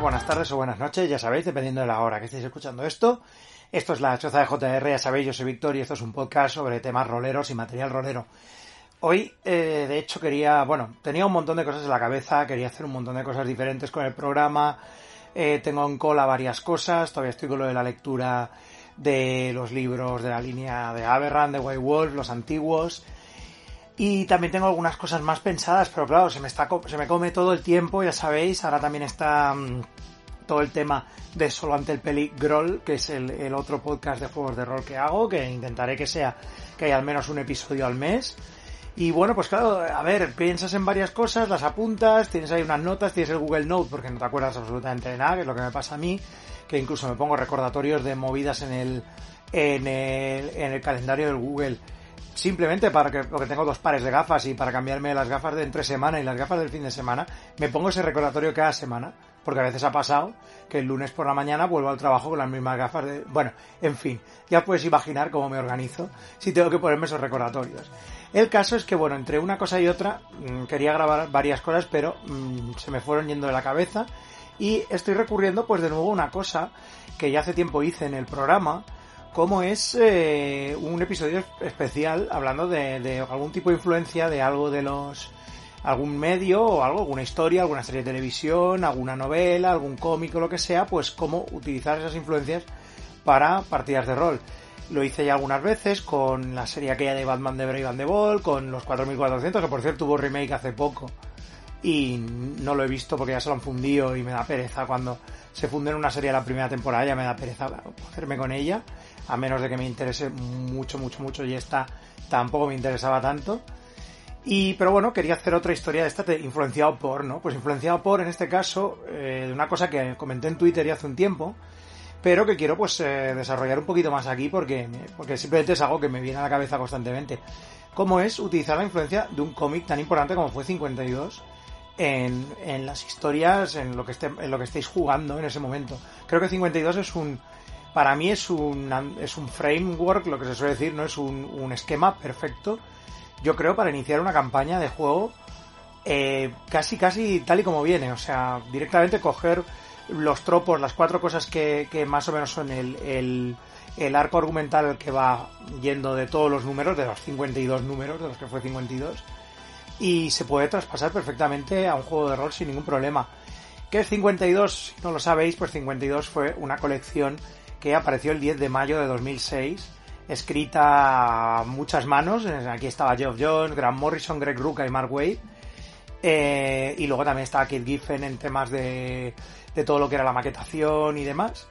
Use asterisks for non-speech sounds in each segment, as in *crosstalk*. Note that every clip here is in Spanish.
buenas tardes o buenas noches, ya sabéis, dependiendo de la hora que estéis escuchando esto. Esto es la choza de JR, ya sabéis, yo soy Víctor y esto es un podcast sobre temas roleros y material rolero. Hoy, eh, de hecho, quería, bueno, tenía un montón de cosas en la cabeza, quería hacer un montón de cosas diferentes con el programa, eh, tengo en cola varias cosas, todavía estoy con lo de la lectura de los libros de la línea de Aberrand, de White Wolf, los antiguos, y también tengo algunas cosas más pensadas, pero claro, se me, está, se me come todo el tiempo, ya sabéis. Ahora también está mm, todo el tema de Solo ante el Peli Groll, que es el, otro podcast de juegos de rol que hago, que intentaré que sea que haya al menos un episodio al mes. Y bueno, pues claro, a ver, piensas en varias cosas, las apuntas, tienes ahí unas notas, tienes el Google Note porque no te acuerdas absolutamente de nada, que es lo que me pasa a mí, que incluso me pongo recordatorios de movidas en el, en el, en el calendario del Google simplemente para que, porque tengo dos pares de gafas y para cambiarme las gafas de entre semana y las gafas del fin de semana, me pongo ese recordatorio cada semana, porque a veces ha pasado que el lunes por la mañana vuelvo al trabajo con las mismas gafas de, bueno, en fin, ya puedes imaginar cómo me organizo si tengo que ponerme esos recordatorios. El caso es que, bueno, entre una cosa y otra, mm, quería grabar varias cosas, pero mm, se me fueron yendo de la cabeza y estoy recurriendo pues de nuevo a una cosa que ya hace tiempo hice en el programa, como es eh, un episodio especial hablando de, algún tipo de influencia de algo de los algún medio o algo, alguna historia, alguna serie de televisión, alguna novela, algún cómic o lo que sea, pues cómo utilizar esas influencias para partidas de rol. Lo hice ya algunas veces con la serie aquella de Batman de Brave and the Ball, con los 4400, que por cierto tuvo remake hace poco y no lo he visto porque ya se lo han fundido y me da pereza cuando se funde en una serie de la primera temporada, ya me da pereza hacerme con ella a menos de que me interese mucho, mucho, mucho y esta tampoco me interesaba tanto. Y, pero bueno, quería hacer otra historia de esta influenciado por, ¿no? Pues influenciado por, en este caso, eh, una cosa que comenté en Twitter ya hace un tiempo, pero que quiero pues eh, desarrollar un poquito más aquí porque, porque simplemente es algo que me viene a la cabeza constantemente. Cómo es utilizar la influencia de un cómic tan importante como fue 52 en, en las historias, en lo, que esté, en lo que estéis jugando en ese momento. Creo que 52 es un, para mí es un, es un framework, lo que se suele decir, no es un, un esquema perfecto, yo creo, para iniciar una campaña de juego eh, casi, casi tal y como viene. O sea, directamente coger los tropos, las cuatro cosas que, que más o menos son el, el, el arco argumental que va yendo de todos los números, de los 52 números, de los que fue 52, y se puede traspasar perfectamente a un juego de rol sin ningún problema. ¿Qué es 52? Si no lo sabéis, pues 52 fue una colección que apareció el 10 de mayo de 2006, escrita a muchas manos. Aquí estaba Geoff Jones, Grant Morrison, Greg Rucka y Mark Wade. Eh, y luego también estaba Kit Giffen en temas de, de todo lo que era la maquetación y demás.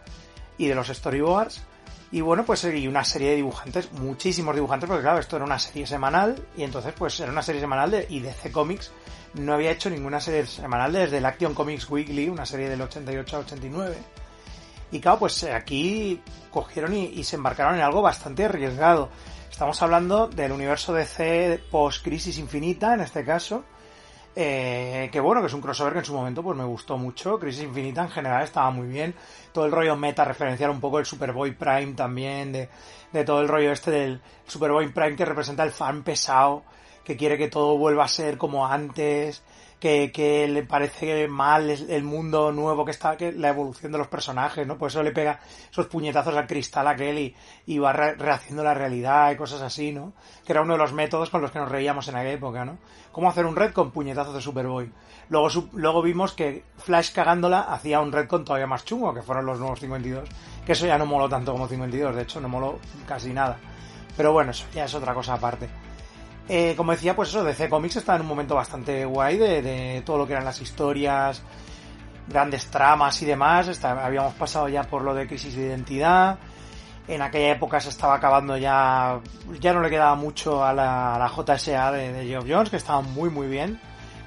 Y de los storyboards. Y bueno, pues y una serie de dibujantes, muchísimos dibujantes, porque claro, esto era una serie semanal, y entonces pues era una serie semanal de, y DC Comics no había hecho ninguna serie semanal desde el Action Comics Weekly, una serie del 88 a 89. Y claro, pues aquí cogieron y, se embarcaron en algo bastante arriesgado. Estamos hablando del universo DC post-crisis infinita, en este caso. Eh, que bueno, que es un crossover que en su momento pues me gustó mucho. Crisis Infinita en general estaba muy bien. Todo el rollo meta, referenciar un poco el Superboy Prime también, de, de todo el rollo este del Superboy Prime que representa el fan pesado, que quiere que todo vuelva a ser como antes, que, que le parece mal el mundo nuevo que está, que la evolución de los personajes, ¿no? Pues eso le pega esos puñetazos al cristal aquel y, va rehaciendo la realidad y cosas así, ¿no? Que era uno de los métodos con los que nos reíamos en aquella época, ¿no? Cómo hacer un red con puñetazos de Superboy. Luego, luego vimos que Flash cagándola hacía un red con todavía más chungo, que fueron los nuevos 52. Que eso ya no moló tanto como 52, de hecho no moló casi nada. Pero bueno, eso ya es otra cosa aparte. Eh, como decía, pues eso, DC Comics está en un momento bastante guay de, todo lo que eran las historias, grandes tramas y demás. habíamos pasado ya por lo de crisis de identidad. En aquella época se estaba acabando ya, ya no le quedaba mucho a la, JSA de, de Geoff Jones, que estaba muy muy bien.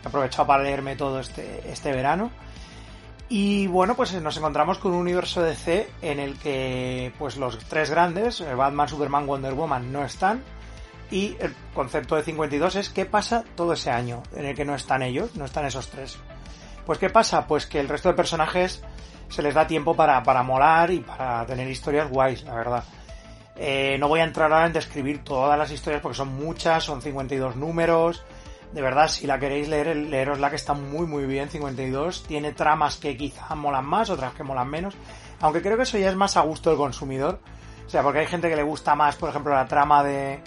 He aprovechado para leerme todo este, este verano. Y bueno, pues nos encontramos con un universo DC en el que pues los tres grandes, Batman, Superman, Wonder Woman, no están y el concepto de 52 es qué pasa todo ese año en el que no están ellos, no están esos tres. Pues qué pasa, pues que el resto de personajes se les da tiempo para, para molar y para tener historias guays, la verdad. Eh, no voy a entrar ahora en describir todas las historias porque son muchas, son 52 números, de verdad, si la queréis leer, leeros la que está muy muy bien, 52. Tiene tramas que quizá molan más, otras que molan menos. Aunque creo que eso ya es más a gusto del consumidor. O sea, porque hay gente que le gusta más, por ejemplo, la trama de.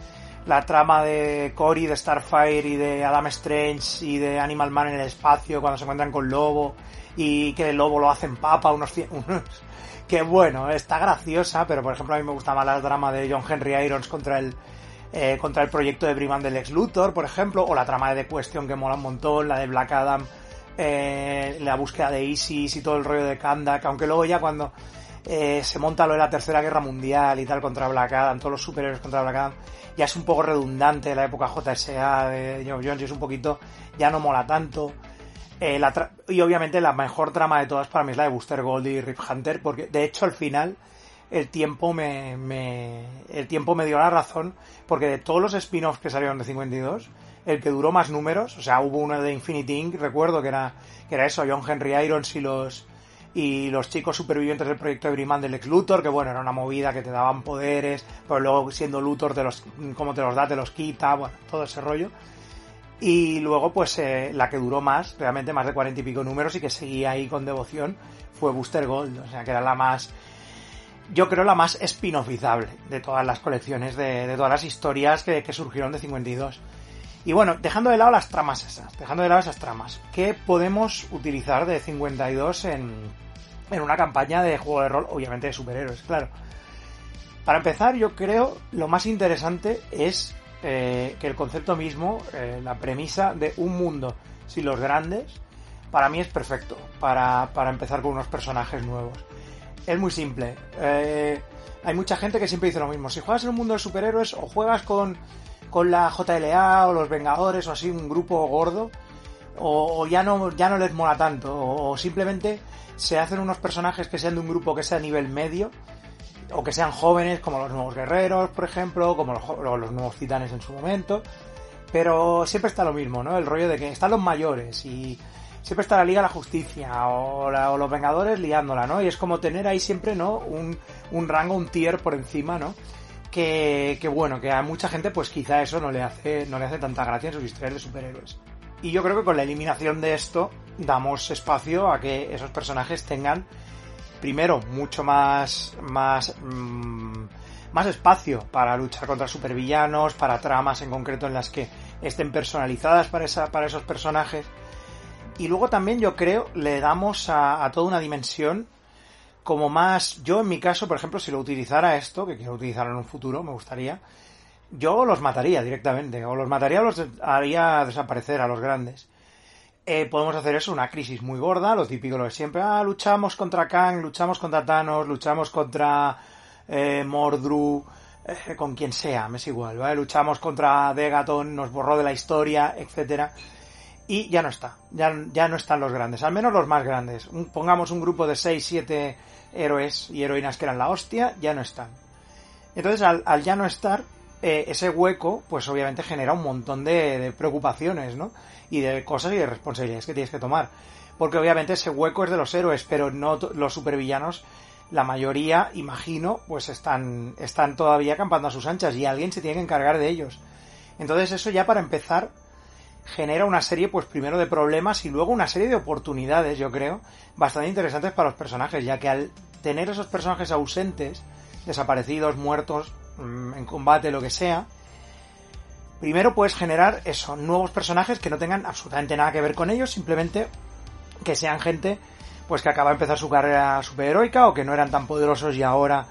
La trama de Cory, de Starfire y de Adam Strange y de Animal Man en el espacio cuando se encuentran con Lobo y que el Lobo lo hacen papa, unos, *laughs* unos que bueno, está graciosa, pero por ejemplo a mí me gusta más la trama de John Henry Irons contra el eh, contra el proyecto de Briman del ex Luthor, por ejemplo, o la trama de The Question que mola un montón, la de Black Adam, eh, la búsqueda de Isis y todo el rollo de Kandak, aunque luego ya cuando eh, se monta lo de la Tercera Guerra Mundial y tal contra Black Adam, todos los superhéroes contra Black Adam, ya es un poco redundante la época JSA de Geoff Jones y es un poquito, ya no mola tanto. y obviamente la mejor trama de todas para mí es la de Booster Gold y Rip Hunter, porque de hecho al final el tiempo me, me, el tiempo me dio la razón, porque de todos los spin-offs que salieron de 52, el que duró más números, o sea, hubo uno de Infinity Inc., recuerdo que era, que era eso, John Henry Irons y los, y los chicos supervivientes del proyecto de Briman del ex Luthor, que bueno, era una movida que te daban poderes, pero luego siendo Luthor te los, como te los da, te los quita, bueno, todo ese rollo. Y luego, pues, eh, la que duró más, realmente más de cuarenta y pico números y que seguía ahí con devoción, fue Booster Gold, o sea, que era la más, yo creo la más spin-offizable de todas las colecciones, de, todas las historias que, surgieron de 52. Y bueno, dejando de lado las tramas esas, dejando de lado esas tramas, ¿qué podemos utilizar de 52 en, en una campaña de juego de rol, obviamente de superhéroes, claro? Para empezar, yo creo lo más interesante es eh, que el concepto mismo, eh, la premisa de un mundo sin los grandes, para mí es perfecto para, para empezar con unos personajes nuevos es muy simple. Eh, hay mucha gente que siempre dice lo mismo. Si juegas en un mundo de superhéroes o juegas con, con la JLA o los Vengadores o así, un grupo gordo, o, ya, no, ya no les mola tanto, o, simplemente se hacen unos personajes que sean de un grupo que sea a nivel medio, o que sean jóvenes, como los nuevos guerreros, por ejemplo, como los, los nuevos titanes en su momento. Pero siempre está lo mismo, ¿no? El rollo de que están los mayores y siempre está la Liga de la Justicia o, los Vengadores liándola, ¿no? Y es como tener ahí siempre, ¿no? Un, un rango, un tier por encima, ¿no? Que, que, bueno, que a mucha gente pues quizá eso no le hace, no le hace tanta gracia en sus historias de superhéroes. Y yo creo que con la eliminación de esto damos espacio a que esos personajes tengan primero mucho más más mmm, más espacio para luchar contra supervillanos, para tramas en concreto en las que estén personalizadas para esa, para esos personajes. Y luego también yo creo le damos a, toda una dimensión como más, yo en mi caso, por ejemplo, si lo utilizara esto, que quiero utilizarlo en un futuro, me gustaría, yo los mataría directamente, o los mataría o los haría desaparecer a los grandes. Eh, podemos hacer eso, una crisis muy gorda, lo típico lo de siempre, ah, luchamos contra Kang, luchamos contra Thanos, luchamos contra eh, Mordru, eh, con quien sea, me es igual, ¿vale? Luchamos contra Degaton, nos borró de la historia, etcétera y ya no está, ya, ya no están los grandes, al menos los más grandes. pongamos un grupo de 6, 7 héroes y heroínas que eran la hostia, ya no están. Entonces, al, ya no estar, eh, ese hueco, pues obviamente genera un montón de, preocupaciones, ¿no? Y de cosas y de responsabilidades que tienes que tomar. Porque obviamente ese hueco es de los héroes, pero no los supervillanos, la mayoría, imagino, pues están, están todavía acampando a sus anchas y alguien se tiene que encargar de ellos. Entonces eso ya para empezar genera una serie, pues primero de problemas y luego una serie de oportunidades, yo creo, bastante interesantes para los personajes, ya que al tener esos personajes ausentes, desaparecidos, muertos, en combate, lo que sea, primero puedes generar eso, nuevos personajes que no tengan absolutamente nada que ver con ellos, simplemente que sean gente pues que acaba de empezar su carrera superheroica o que no eran tan poderosos y ahora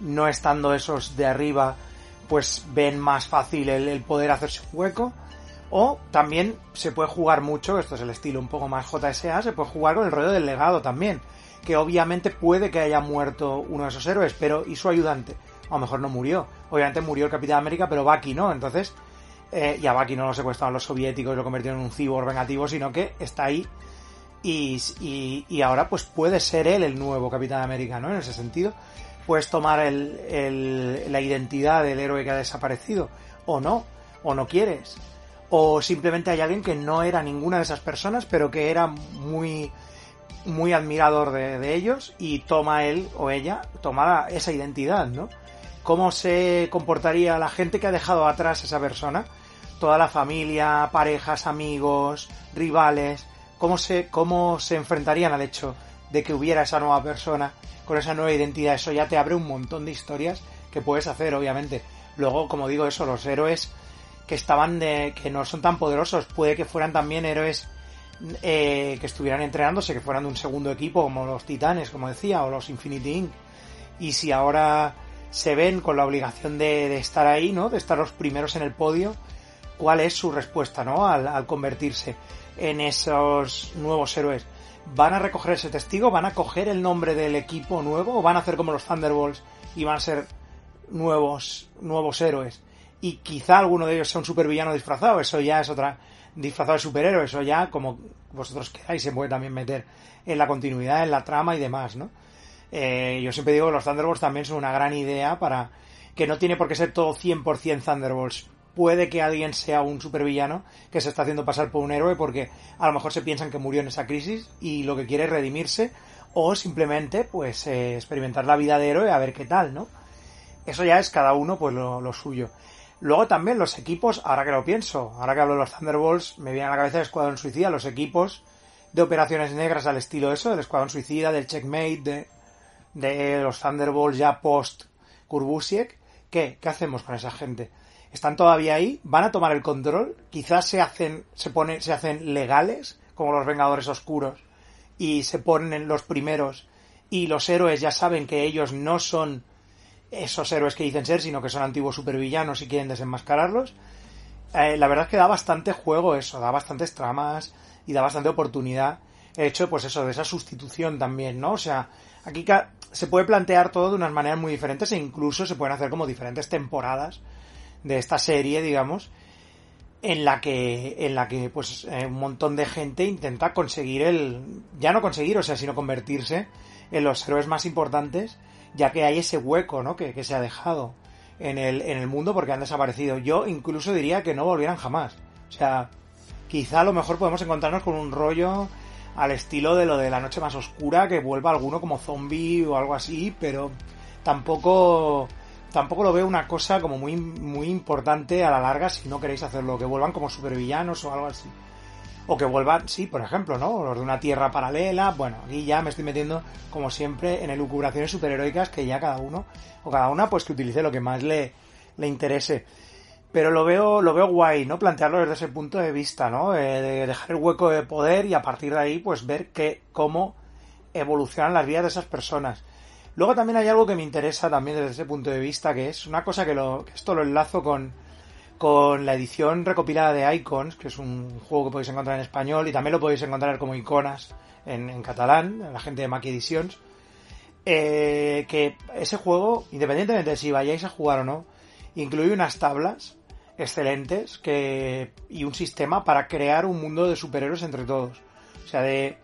no estando esos de arriba pues ven más fácil el, el poder hacerse un hueco o también se puede jugar mucho, esto es el estilo un poco más JSA, se puede jugar con el rollo del legado también. Que obviamente puede que haya muerto uno de esos héroes, pero ¿y su ayudante? A lo mejor no murió. Obviamente murió el Capitán América, pero Bucky no. Entonces, eh, ya Bucky no lo secuestraron los soviéticos y lo convirtieron en un cyborg vengativo, sino que está ahí y, y, ahora pues puede ser él el nuevo Capitán América, ¿no? En ese sentido, puedes tomar el, el, la identidad del héroe que ha desaparecido, o no, o no quieres o simplemente hay alguien que no era ninguna de esas personas, pero que era muy muy admirador de, ellos y toma él o ella, toma esa identidad, ¿no? ¿Cómo se comportaría la gente que ha dejado atrás esa persona? toda la familia, parejas, amigos, rivales, cómo se, cómo se enfrentarían al hecho de que hubiera esa nueva persona con esa nueva identidad. Eso ya te abre un montón de historias que puedes hacer, obviamente. Luego, como digo, eso, los héroes que estaban de, que no son tan poderosos, puede que fueran también héroes eh, que estuvieran entrenándose, que fueran de un segundo equipo, como los Titanes, como decía, o los Infinity Inc. Y si ahora se ven con la obligación de, de estar ahí, ¿no? De estar los primeros en el podio, ¿cuál es su respuesta, ¿no? Al, al convertirse en esos nuevos héroes. ¿Van a recoger ese testigo? ¿Van a coger el nombre del equipo nuevo? ¿O van a hacer como los Thunderbolts y van a ser nuevos, nuevos héroes? Y quizá alguno de ellos sea un supervillano disfrazado, eso ya es otra, disfrazado de superhéroe, eso ya, como vosotros queráis, se puede también meter en la continuidad, en la trama y demás, ¿no? Eh, yo siempre digo que los Thunderbolts también son una gran idea para que no tiene por qué ser todo 100% Thunderbolts. Puede que alguien sea un supervillano que se está haciendo pasar por un héroe porque a lo mejor se piensan que murió en esa crisis y lo que quiere es redimirse o simplemente pues eh, experimentar la vida de héroe a ver qué tal, ¿no? Eso ya es cada uno pues lo, lo suyo. Luego también los equipos, ahora que lo pienso, ahora que hablo de los Thunderbolts, me viene a la cabeza el Escuadrón Suicida, los equipos de operaciones negras al estilo eso, del Escuadrón Suicida, del Checkmate, de, de los Thunderbolts ya post Kurbusiek. ¿Qué? ¿Qué hacemos con esa gente? ¿Están todavía ahí? ¿Van a tomar el control? Quizás se hacen, se pone, se hacen legales, como los Vengadores Oscuros, y se ponen los primeros, y los héroes ya saben que ellos no son esos héroes que dicen ser, sino que son antiguos supervillanos y quieren desenmascararlos. Eh, la verdad es que da bastante juego eso, da bastantes tramas y da bastante oportunidad. El hecho, pues eso, de esa sustitución también, ¿no? O sea, aquí se puede plantear todo de unas maneras muy diferentes e incluso se pueden hacer como diferentes temporadas de esta serie, digamos, en la que, en la que, pues, eh, un montón de gente intenta conseguir el, ya no conseguir, o sea, sino convertirse en los héroes más importantes ya que hay ese hueco, ¿no? Que, que se ha dejado en el, en el mundo porque han desaparecido. Yo incluso diría que no volvieran jamás. O sea, quizá a lo mejor podemos encontrarnos con un rollo al estilo de lo de la noche más oscura, que vuelva alguno como zombie o algo así, pero tampoco tampoco lo veo una cosa como muy muy importante a la larga si no queréis hacerlo, que vuelvan como supervillanos o algo así. O que vuelvan, sí, por ejemplo, ¿no? Los de una tierra paralela. Bueno, aquí ya me estoy metiendo, como siempre, en elucubraciones superheroicas que ya cada uno, o cada una, pues que utilice lo que más le, le interese. Pero lo veo, lo veo guay, ¿no? Plantearlo desde ese punto de vista, ¿no? Eh, de dejar el hueco de poder y a partir de ahí, pues ver que, cómo evolucionan las vidas de esas personas. Luego también hay algo que me interesa también desde ese punto de vista, que es una cosa que, lo, que esto lo enlazo con, con la edición recopilada de Icons, que es un juego que podéis encontrar en español y también lo podéis encontrar como iconas en, en catalán, la gente de Mac Editions. Eh, que ese juego, independientemente de si vayáis a jugar o no, incluye unas tablas excelentes que, y un sistema para crear un mundo de superhéroes entre todos. O sea, de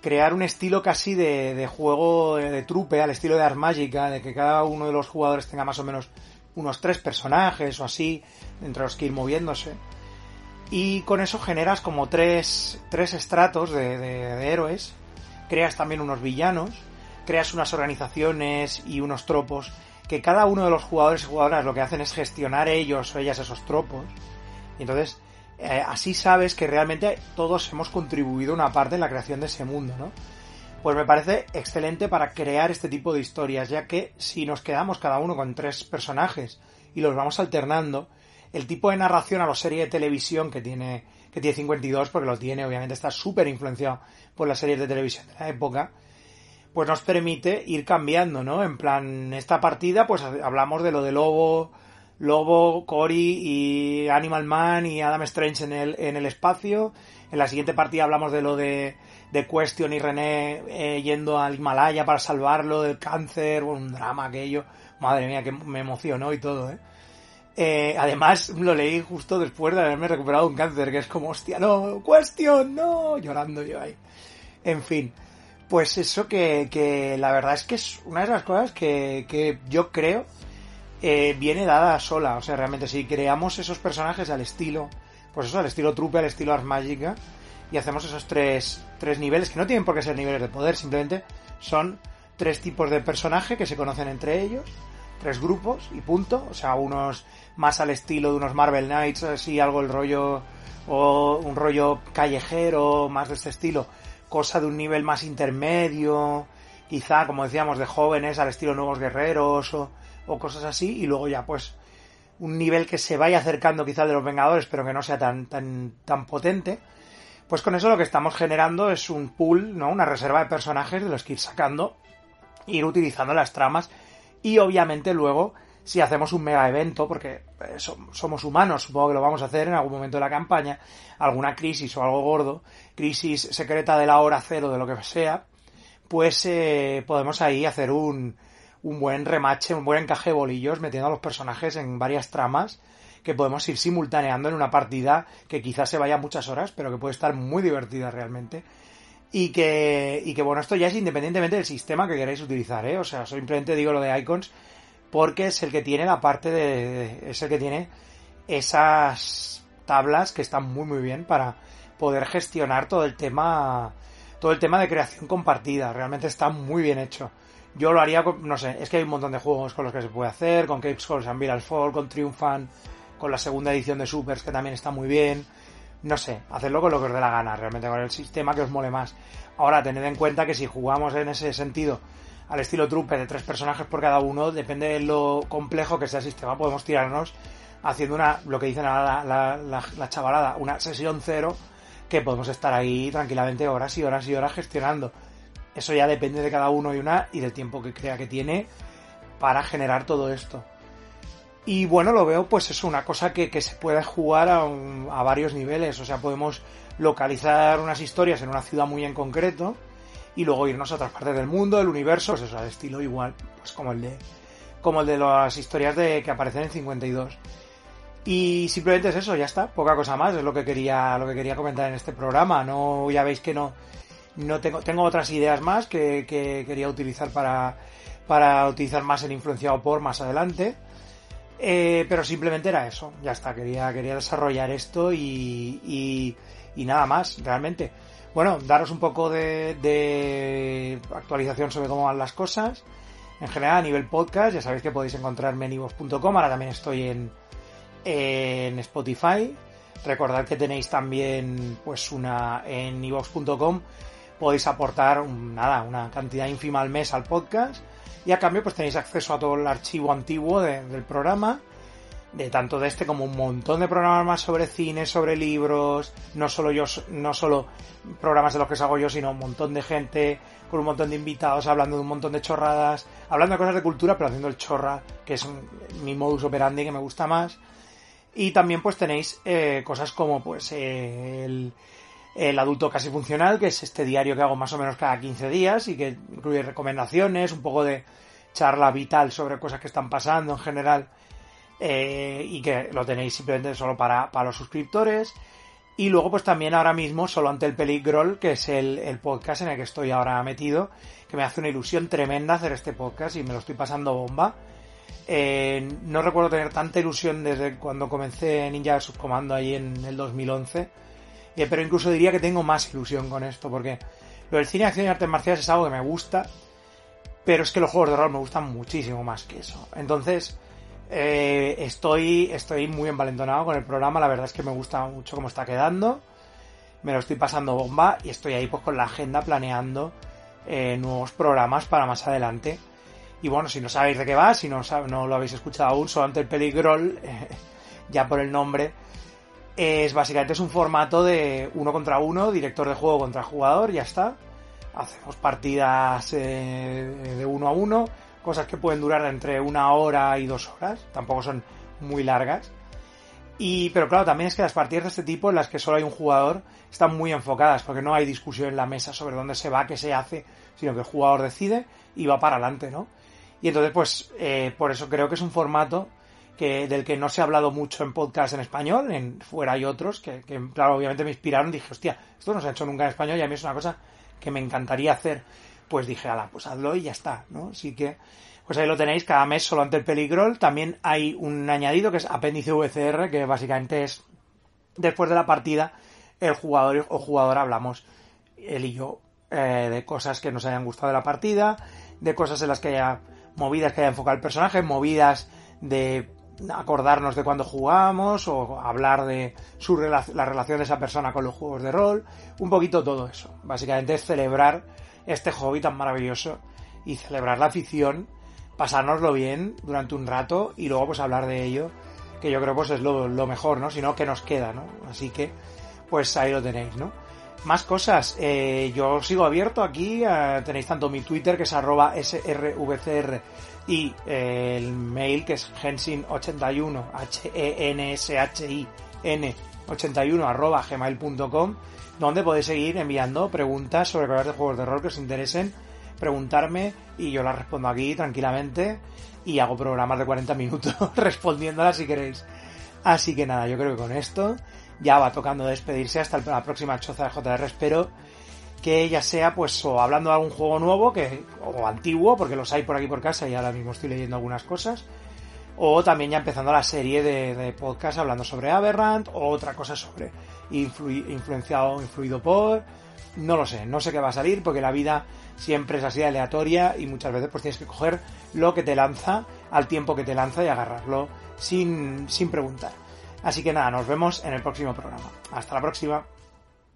crear un estilo casi de, de juego de, trupe, al estilo de Ars Magica, de que cada uno de los jugadores tenga más o menos unos tres personajes o así, entre los que ir moviéndose. Y con eso generas como tres, tres estratos de, de, héroes, creas también unos villanos, creas unas organizaciones y unos tropos que cada uno de los jugadores y jugadoras lo que hacen es gestionar ellos o ellas esos tropos. Y entonces, eh, así sabes que realmente todos hemos contribuido una parte en la creación de ese mundo, ¿no? Pues me parece excelente para crear este tipo de historias, ya que si nos quedamos cada uno con tres personajes y los vamos alternando, el tipo de narración a la serie de televisión que tiene, que tiene 52, porque lo tiene, obviamente está súper influenciado por las series de televisión de la época, pues nos permite ir cambiando, ¿no? En plan, esta partida, pues hablamos de lo de Lobo, Lobo, Cory y Animal Man y Adam Strange en el, en el espacio. En la siguiente partida hablamos de lo de de Question y René eh, yendo al Himalaya para salvarlo del cáncer, un drama aquello. Madre mía, que me emocionó y todo, ¿eh? ¿eh? Además, lo leí justo después de haberme recuperado un cáncer, que es como, hostia, no, Question, no, llorando yo ahí. En fin, pues eso que, que la verdad es que es una de las cosas que, que yo creo eh, viene dada sola. O sea, realmente si creamos esos personajes al estilo, pues eso, al estilo trupe, al estilo Ars Magica, y hacemos esos tres, tres niveles, que no tienen por qué ser niveles de poder, simplemente son tres tipos de personaje que se conocen entre ellos tres grupos y punto. O sea, unos más al estilo de unos Marvel Knights, así algo el rollo, o un rollo callejero, más de este estilo. Cosa de un nivel más intermedio, quizá, como decíamos, de jóvenes al estilo Nuevos Guerreros o, cosas así. Y luego ya, pues, un nivel que se vaya acercando quizá de los Vengadores, pero que no sea tan, tan, tan potente. Pues con eso lo que estamos generando es un pool, ¿no? Una reserva de personajes de los que ir sacando, ir utilizando las tramas y obviamente luego si hacemos un mega evento, porque eh, somos humanos, supongo que lo vamos a hacer en algún momento de la campaña, alguna crisis o algo gordo, crisis secreta de la hora cero, de lo que sea, pues eh, podemos ahí hacer un, un buen remache, un buen encaje de bolillos, metiendo a los personajes en varias tramas que podemos ir simultaneando en una partida que quizás se vaya muchas horas, pero que puede estar muy divertida realmente. Y que, y que bueno, esto ya es independientemente del sistema que queráis utilizar, ¿eh? O sea, simplemente digo lo de icons porque es el que tiene la parte de, es el que tiene esas tablas que están muy muy bien para poder gestionar todo el tema, todo el tema de creación compartida. Realmente está muy bien hecho. Yo lo haría, con, no sé, es que hay un montón de juegos con los que se puede hacer, con Cape Scores and Fall, con Triumphant, con la segunda edición de Supers que también está muy bien. No sé, hacedlo con lo que os dé la gana, realmente con el sistema que os mole más. Ahora, tened en cuenta que si jugamos en ese sentido al estilo trupe de tres personajes por cada uno, depende de lo complejo que sea el sistema, podemos tirarnos haciendo una, lo que dicen la, la, la, chavalada, una sesión cero, que podemos estar ahí tranquilamente horas y horas y horas gestionando. Eso ya depende de cada uno y una y del tiempo que crea que tiene para generar todo esto. Y bueno, lo veo pues es una cosa que, que se puede jugar a, a, varios niveles. O sea, podemos localizar unas historias en una ciudad muy en concreto y luego irnos a otras partes del mundo, del universo, pues eso, al estilo igual, pues como el de como el de las historias de que aparecen en 52. Y simplemente es eso, ya está, poca cosa más, es lo que quería lo que quería comentar en este programa. No ya veis que no no tengo tengo otras ideas más que, que quería utilizar para para utilizar más el influenciado por más adelante. Eh, pero simplemente era eso, ya está, quería, quería desarrollar esto y, y, y nada más, realmente bueno, daros un poco de, actualización sobre cómo van las cosas. En general, a nivel podcast, ya sabéis que podéis encontrarme en ivox.com. Ahora también estoy en, en Spotify. Recordad que tenéis también, pues, una en ivox.com. Podéis aportar, nada, una cantidad ínfima al mes al podcast. Y a cambio, pues tenéis acceso a todo el archivo antiguo del programa de tanto de este como un montón de programas más sobre cine, sobre libros, no solo yo, no solo programas de los que hago yo, sino un montón de gente con un montón de invitados hablando de un montón de chorradas, hablando de cosas de cultura, pero haciendo el chorra, que es mi modus operandi que me gusta más. Y también pues tenéis eh, cosas como pues el, el adulto casi funcional, que es este diario que hago más o menos cada 15 días y que incluye recomendaciones, un poco de charla vital sobre cosas que están pasando en general eh, y que lo tenéis simplemente solo para, para los suscriptores. Y luego, pues también ahora mismo, solo ante el Peligrol, que es el, podcast en el que estoy ahora metido, que me hace una ilusión tremenda hacer este podcast y me lo estoy pasando bomba. Eh, no recuerdo tener tanta ilusión desde cuando comencé Ninja de Subcomando ahí en el 2011, eh, pero incluso diría que tengo más ilusión con esto, porque lo del cine, acción y artes marciales es algo que me gusta, pero es que los juegos de rol me gustan muchísimo más que eso. Entonces, eh, estoy, estoy muy envalentonado con el programa, la verdad es que me gusta mucho cómo está quedando. Me lo estoy pasando bomba y estoy ahí pues con la agenda planeando eh, nuevos programas para más adelante. Y bueno, si no sabéis de qué va, si no, no lo habéis escuchado aún, solamente el Peligrol, *laughs* ya por el nombre, es básicamente es un formato de uno contra uno, director de juego contra jugador, ya está. Hacemos partidas de uno a uno cosas que pueden durar entre una hora y dos horas, tampoco son muy largas. Y, pero claro, también es que las partidas de este tipo, en las que solo hay un jugador, están muy enfocadas, porque no hay discusión en la mesa sobre dónde se va, qué se hace, sino que el jugador decide y va para adelante, ¿no? Y entonces, pues, eh, por eso creo que es un formato del que no se ha hablado mucho en podcast en español, fuera hay otros, que, que claro, obviamente me inspiraron, dije, hostia, esto no se ha hecho nunca en español y a mí es una cosa que me encantaría hacer pues dije, ala, pues hazlo y ya está, ¿no? Así que, pues ahí lo tenéis, cada mes solo ante el peligrol. También hay un añadido que es apéndice VCR, que básicamente es, después de la partida, el jugador o jugadora hablamos, él y yo, eh, de cosas que nos hayan gustado de la partida, de cosas en las que haya movidas que haya enfocado el personaje, movidas de acordarnos de cuando jugamos o hablar de su la relación de esa persona con los juegos de rol, un poquito todo eso. Básicamente es celebrar este hobby tan maravilloso y celebrar la afición, pasárnoslo bien durante un rato y luego pues hablar de ello, que yo creo pues es lo, lo mejor, ¿no? Si no, que nos queda, ¿no? Así que pues ahí lo tenéis, ¿no? Más cosas, eh, yo sigo abierto aquí, eh, tenéis tanto mi Twitter que es arroba srvcr y eh, el mail que es hensin81, H-E-N-S-H-I-N 81 arroba gmail.com donde podéis seguir enviando preguntas sobre cosas de juegos de rol que os interesen, preguntarme y yo las respondo aquí tranquilamente y hago programas de 40 minutos *laughs* respondiéndolas si queréis. Así que nada, yo creo que con esto ya va tocando despedirse hasta la próxima choza de JR. Espero que ya sea pues o hablando de algún juego nuevo que o antiguo porque los hay por aquí por casa y ahora mismo estoy leyendo algunas cosas o también ya empezando la serie de, podcast hablando sobre Aberrant o otra cosa sobre influenciado influido por no lo sé no sé qué va a salir porque la vida siempre es así aleatoria y muchas veces pues tienes que coger lo que te lanza al tiempo que te lanza y agarrarlo sin sin preguntar Así que nada, nos vemos en el próximo programa. Hasta la próxima.